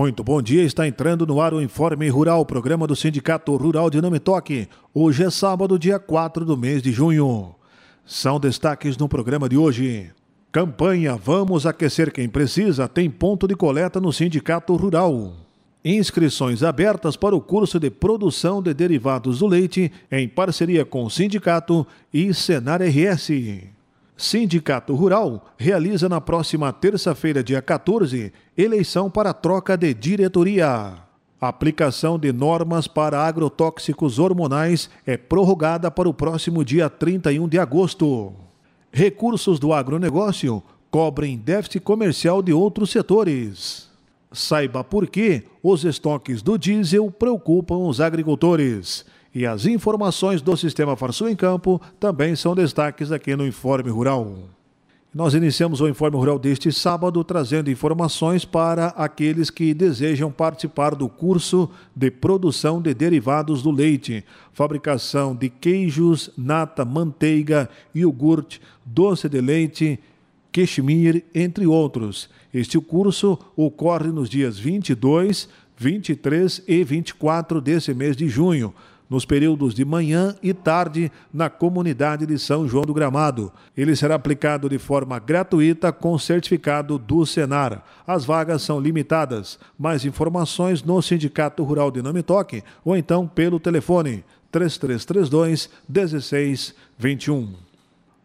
Muito bom dia, está entrando no ar o Informe Rural, programa do Sindicato Rural de Nome Toque. Hoje é sábado, dia 4 do mês de junho. São destaques no programa de hoje. Campanha Vamos Aquecer Quem Precisa tem ponto de coleta no Sindicato Rural. Inscrições abertas para o curso de produção de derivados do leite em parceria com o Sindicato e Senar RS. Sindicato Rural realiza na próxima terça-feira, dia 14, eleição para troca de diretoria. aplicação de normas para agrotóxicos hormonais é prorrogada para o próximo dia 31 de agosto. Recursos do agronegócio cobrem déficit comercial de outros setores. Saiba por que os estoques do diesel preocupam os agricultores. E as informações do Sistema Farsul em Campo também são destaques aqui no Informe Rural. Nós iniciamos o Informe Rural deste sábado trazendo informações para aqueles que desejam participar do curso de produção de derivados do leite, fabricação de queijos, nata, manteiga, iogurte, doce de leite, quechimir, entre outros. Este curso ocorre nos dias 22, 23 e 24 desse mês de junho nos períodos de manhã e tarde na comunidade de São João do Gramado. Ele será aplicado de forma gratuita com certificado do Senar. As vagas são limitadas. Mais informações no Sindicato Rural de Nome Toque ou então pelo telefone 3332 1621.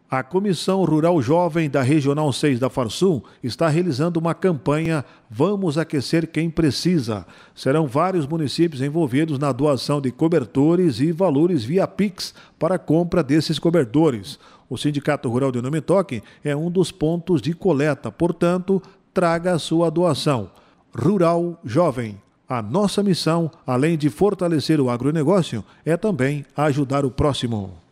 A Comissão Rural Jovem da Regional 6 da Farsul está realizando uma campanha Vamos Aquecer Quem Precisa. Serão vários municípios envolvidos na doação de cobertores e valores via Pix para compra desses cobertores. O Sindicato Rural de Nome Toque é um dos pontos de coleta, portanto, traga a sua doação. Rural Jovem. A nossa missão, além de fortalecer o agronegócio, é também ajudar o próximo.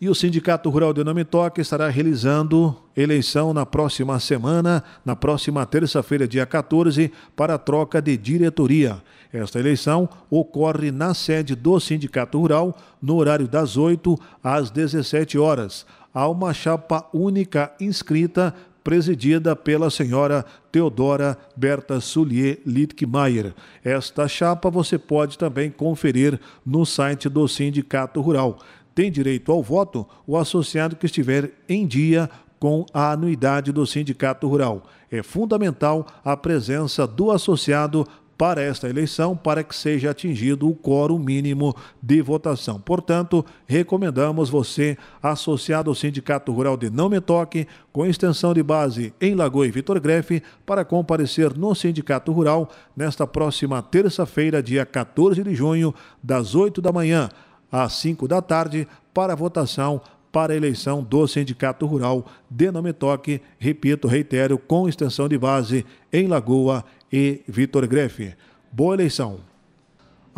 E o Sindicato Rural de Nome Toque estará realizando eleição na próxima semana, na próxima terça-feira, dia 14, para a troca de diretoria. Esta eleição ocorre na sede do Sindicato Rural, no horário das 8 às 17 horas. Há uma chapa única inscrita presidida pela senhora Teodora Berta Sulier Littkemeyer. Esta chapa você pode também conferir no site do Sindicato Rural tem direito ao voto o associado que estiver em dia com a anuidade do Sindicato Rural. É fundamental a presença do associado para esta eleição para que seja atingido o quórum mínimo de votação. Portanto, recomendamos você, associado ao Sindicato Rural de Não Me Toque, com extensão de base em Lagoa e Vitor Grefe, para comparecer no Sindicato Rural nesta próxima terça-feira, dia 14 de junho, das 8 da manhã às 5 da tarde, para votação para a eleição do Sindicato Rural de Nome Toque, repito, reitero, com extensão de base em Lagoa e Vitor Grefe. Boa eleição!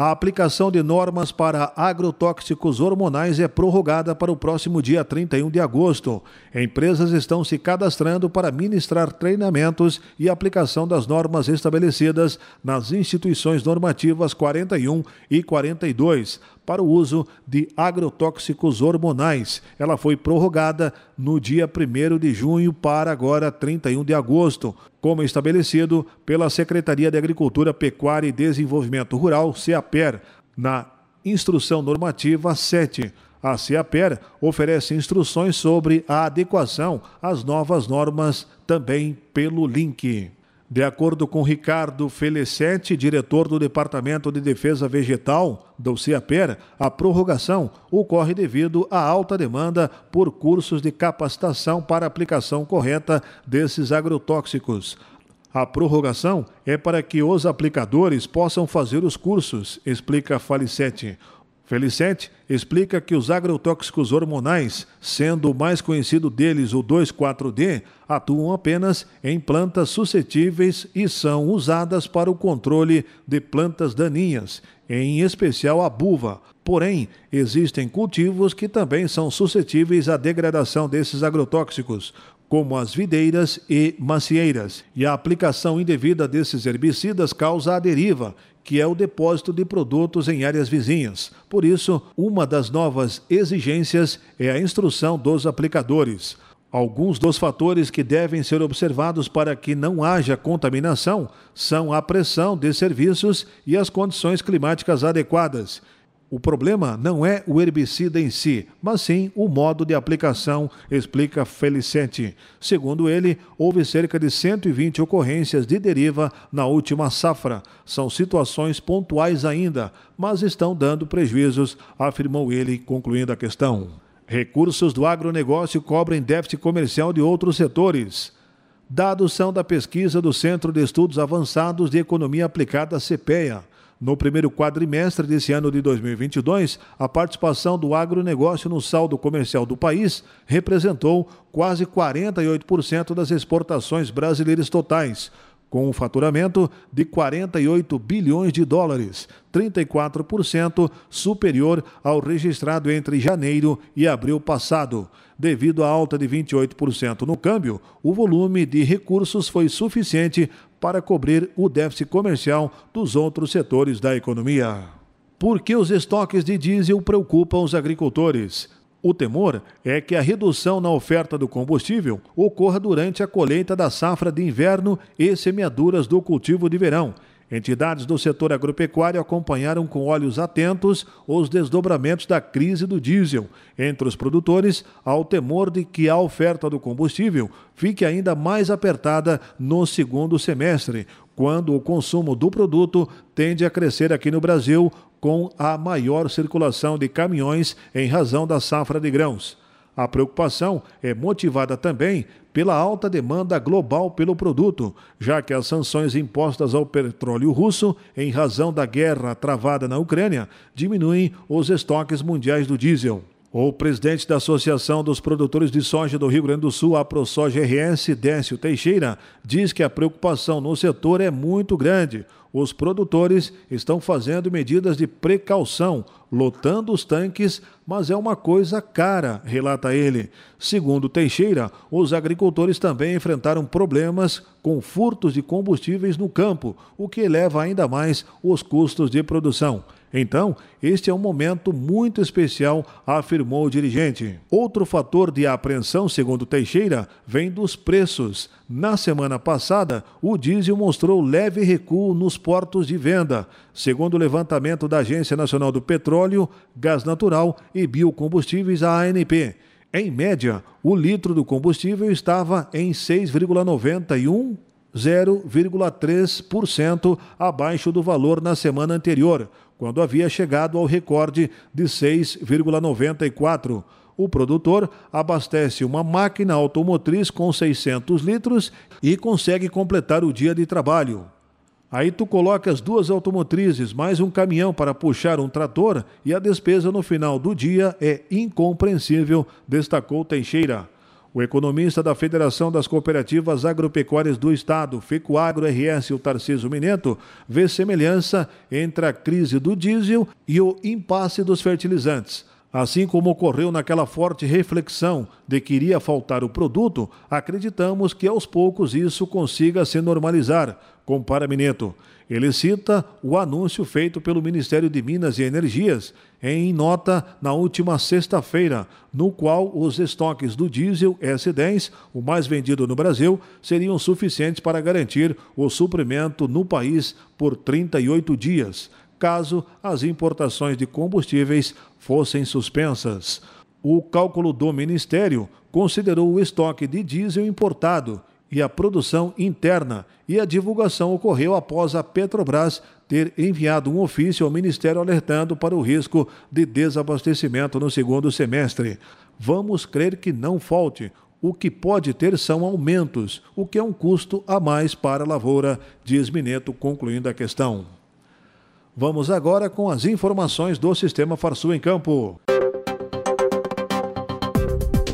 A aplicação de normas para agrotóxicos hormonais é prorrogada para o próximo dia 31 de agosto. Empresas estão se cadastrando para ministrar treinamentos e aplicação das normas estabelecidas nas instituições normativas 41 e 42 para o uso de agrotóxicos hormonais. Ela foi prorrogada no dia 1 de junho para agora 31 de agosto, como estabelecido pela Secretaria de Agricultura, Pecuária e Desenvolvimento Rural, CEAPER, na Instrução Normativa 7. A CEAPER oferece instruções sobre a adequação às novas normas também pelo link. De acordo com Ricardo Felicetti, diretor do Departamento de Defesa Vegetal do CIAPER, a prorrogação ocorre devido à alta demanda por cursos de capacitação para aplicação correta desses agrotóxicos. A prorrogação é para que os aplicadores possam fazer os cursos, explica Falicetti. Felicente explica que os agrotóxicos hormonais, sendo o mais conhecido deles o 2,4-D, atuam apenas em plantas suscetíveis e são usadas para o controle de plantas daninhas, em especial a buva. Porém, existem cultivos que também são suscetíveis à degradação desses agrotóxicos, como as videiras e macieiras, e a aplicação indevida desses herbicidas causa a deriva, que é o depósito de produtos em áreas vizinhas. Por isso, uma das novas exigências é a instrução dos aplicadores. Alguns dos fatores que devem ser observados para que não haja contaminação são a pressão de serviços e as condições climáticas adequadas. O problema não é o herbicida em si, mas sim o modo de aplicação, explica Felicente. Segundo ele, houve cerca de 120 ocorrências de deriva na última safra. São situações pontuais ainda, mas estão dando prejuízos, afirmou ele, concluindo a questão. Recursos do agronegócio cobrem déficit comercial de outros setores. Dados são da pesquisa do Centro de Estudos Avançados de Economia Aplicada CPEA. No primeiro quadrimestre desse ano de 2022, a participação do agronegócio no saldo comercial do país representou quase 48% das exportações brasileiras totais, com um faturamento de 48 bilhões de dólares, 34% superior ao registrado entre janeiro e abril passado. Devido à alta de 28% no câmbio, o volume de recursos foi suficiente para cobrir o déficit comercial dos outros setores da economia. Por que os estoques de diesel preocupam os agricultores? O temor é que a redução na oferta do combustível ocorra durante a colheita da safra de inverno e semeaduras do cultivo de verão. Entidades do setor agropecuário acompanharam com olhos atentos os desdobramentos da crise do diesel entre os produtores, ao temor de que a oferta do combustível fique ainda mais apertada no segundo semestre, quando o consumo do produto tende a crescer aqui no Brasil com a maior circulação de caminhões em razão da safra de grãos. A preocupação é motivada também pela alta demanda global pelo produto, já que as sanções impostas ao petróleo russo em razão da guerra travada na Ucrânia diminuem os estoques mundiais do diesel. O presidente da Associação dos Produtores de Soja do Rio Grande do Sul, a ProSoja RS, Décio Teixeira, diz que a preocupação no setor é muito grande. Os produtores estão fazendo medidas de precaução, lotando os tanques, mas é uma coisa cara, relata ele. Segundo Teixeira, os agricultores também enfrentaram problemas com furtos de combustíveis no campo, o que eleva ainda mais os custos de produção. Então, este é um momento muito especial, afirmou o dirigente. Outro fator de apreensão, segundo Teixeira, vem dos preços. Na semana passada, o diesel mostrou leve recuo nos portos de venda, segundo o levantamento da Agência Nacional do Petróleo, Gás Natural e Biocombustíveis, a ANP. Em média, o litro do combustível estava em 6,91 0,3% abaixo do valor na semana anterior, quando havia chegado ao recorde de 6,94. O produtor abastece uma máquina automotriz com 600 litros e consegue completar o dia de trabalho. Aí tu coloca as duas automotrizes mais um caminhão para puxar um trator e a despesa no final do dia é incompreensível, destacou Teixeira. O economista da Federação das Cooperativas Agropecuárias do Estado, FECOAGRO RS, o Tarcísio Mineto, vê semelhança entre a crise do diesel e o impasse dos fertilizantes. Assim como ocorreu naquela forte reflexão de que iria faltar o produto, acreditamos que aos poucos isso consiga se normalizar, compara Mineto. Ele cita o anúncio feito pelo Ministério de Minas e Energias em nota na última sexta-feira, no qual os estoques do diesel S10, o mais vendido no Brasil, seriam suficientes para garantir o suprimento no país por 38 dias, caso as importações de combustíveis fossem suspensas. O cálculo do Ministério considerou o estoque de diesel importado e a produção interna, e a divulgação ocorreu após a Petrobras ter enviado um ofício ao Ministério alertando para o risco de desabastecimento no segundo semestre. Vamos crer que não falte. O que pode ter são aumentos, o que é um custo a mais para a lavoura, diz Mineto, concluindo a questão. Vamos agora com as informações do Sistema Farsul em Campo.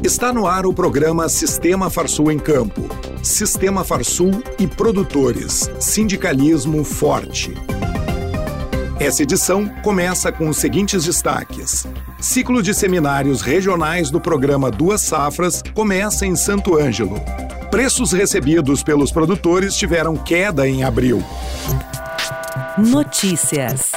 Está no ar o programa Sistema Farsul em Campo. Sistema Farsul e produtores. Sindicalismo forte. Essa edição começa com os seguintes destaques. Ciclo de seminários regionais do programa Duas Safras começa em Santo Ângelo. Preços recebidos pelos produtores tiveram queda em abril. Notícias.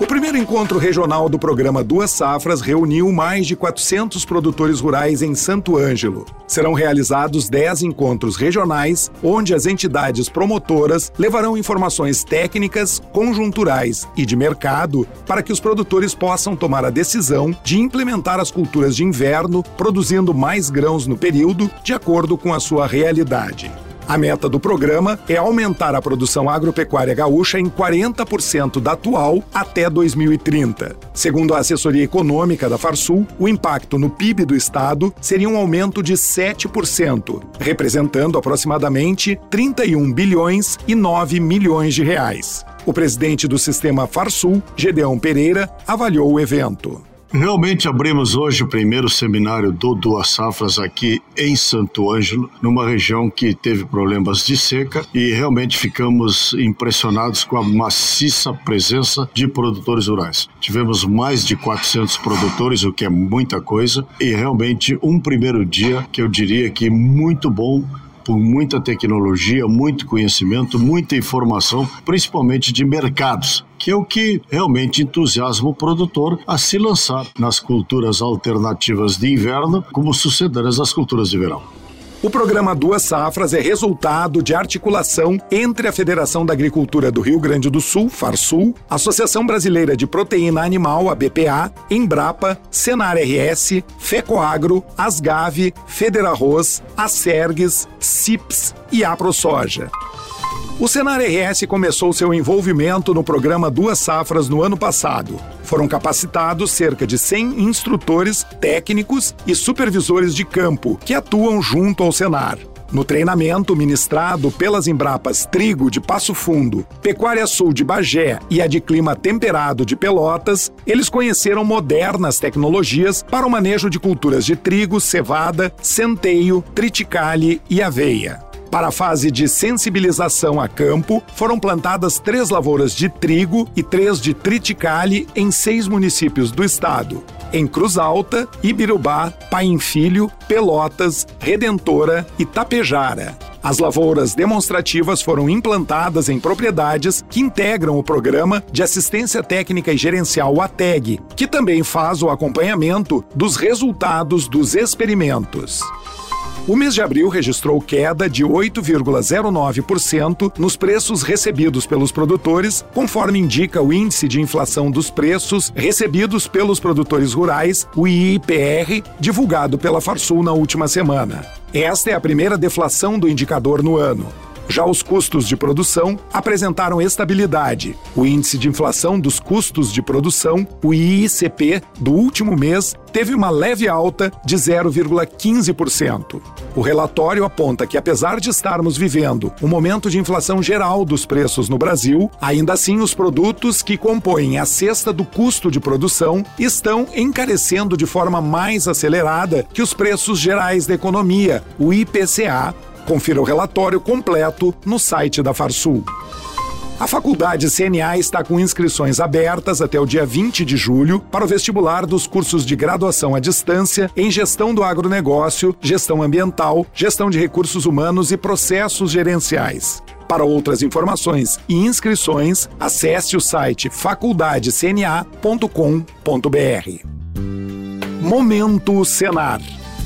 O primeiro encontro regional do programa Duas Safras reuniu mais de 400 produtores rurais em Santo Ângelo. Serão realizados 10 encontros regionais, onde as entidades promotoras levarão informações técnicas, conjunturais e de mercado para que os produtores possam tomar a decisão de implementar as culturas de inverno, produzindo mais grãos no período, de acordo com a sua realidade. A meta do programa é aumentar a produção agropecuária gaúcha em 40% da atual até 2030. Segundo a assessoria econômica da Farsul, o impacto no PIB do estado seria um aumento de 7%, representando aproximadamente 31 bilhões e 9 milhões de reais. O presidente do sistema Farsul, Gedeão Pereira, avaliou o evento. Realmente abrimos hoje o primeiro seminário do Duas Safras aqui em Santo Ângelo, numa região que teve problemas de seca e realmente ficamos impressionados com a maciça presença de produtores rurais. Tivemos mais de 400 produtores, o que é muita coisa, e realmente um primeiro dia que eu diria que muito bom por muita tecnologia, muito conhecimento, muita informação, principalmente de mercados, que é o que realmente entusiasma o produtor a se lançar nas culturas alternativas de inverno, como sucedâneas das culturas de verão. O programa Duas Safras é resultado de articulação entre a Federação da Agricultura do Rio Grande do Sul, Farsul, Associação Brasileira de Proteína Animal, a BPA, Embrapa, Senar RS, Fecoagro, Asgave, Federarroz, Acergues, CIPS e AproSoja. O Senar RS começou seu envolvimento no programa Duas Safras no ano passado. Foram capacitados cerca de 100 instrutores, técnicos e supervisores de campo que atuam junto ao Senar. No treinamento ministrado pelas Embrapas Trigo de Passo Fundo, Pecuária Sul de Bagé e a de Clima Temperado de Pelotas, eles conheceram modernas tecnologias para o manejo de culturas de trigo, cevada, centeio, triticale e aveia. Para a fase de sensibilização a campo, foram plantadas três lavouras de trigo e três de triticale em seis municípios do estado. Em Cruz Alta, Ibirubá, Paim Filho, Pelotas, Redentora e Tapejara. As lavouras demonstrativas foram implantadas em propriedades que integram o programa de assistência técnica e gerencial ATEG, que também faz o acompanhamento dos resultados dos experimentos. O mês de abril registrou queda de 8,09% nos preços recebidos pelos produtores, conforme indica o Índice de Inflação dos Preços recebidos pelos produtores rurais, o IIPR, divulgado pela Farsul na última semana. Esta é a primeira deflação do indicador no ano. Já os custos de produção apresentaram estabilidade. O índice de inflação dos custos de produção, o IICP, do último mês, teve uma leve alta de 0,15%. O relatório aponta que, apesar de estarmos vivendo um momento de inflação geral dos preços no Brasil, ainda assim os produtos que compõem a cesta do custo de produção estão encarecendo de forma mais acelerada que os preços gerais da economia, o IPCA, Confira o relatório completo no site da Farsul. A faculdade CNA está com inscrições abertas até o dia 20 de julho para o vestibular dos cursos de graduação à distância em gestão do agronegócio, gestão ambiental, gestão de recursos humanos e processos gerenciais. Para outras informações e inscrições, acesse o site faculdadecna.com.br. Momento Senar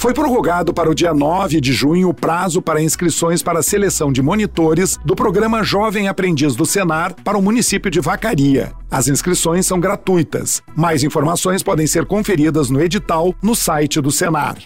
foi prorrogado para o dia 9 de junho o prazo para inscrições para a seleção de monitores do programa Jovem Aprendiz do Senar para o município de Vacaria. As inscrições são gratuitas. Mais informações podem ser conferidas no edital no site do Senar.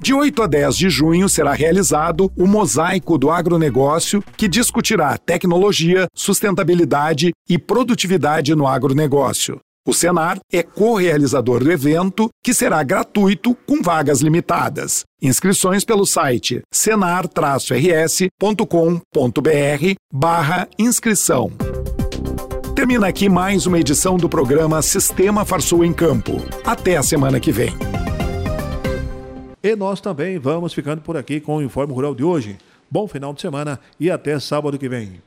De 8 a 10 de junho será realizado o Mosaico do Agronegócio, que discutirá tecnologia, sustentabilidade e produtividade no agronegócio. O Senar é co-realizador do evento, que será gratuito com vagas limitadas. Inscrições pelo site senar-rs.com.br barra inscrição. Termina aqui mais uma edição do programa Sistema Farsul em Campo. Até a semana que vem. E nós também vamos ficando por aqui com o Informe Rural de hoje. Bom final de semana e até sábado que vem.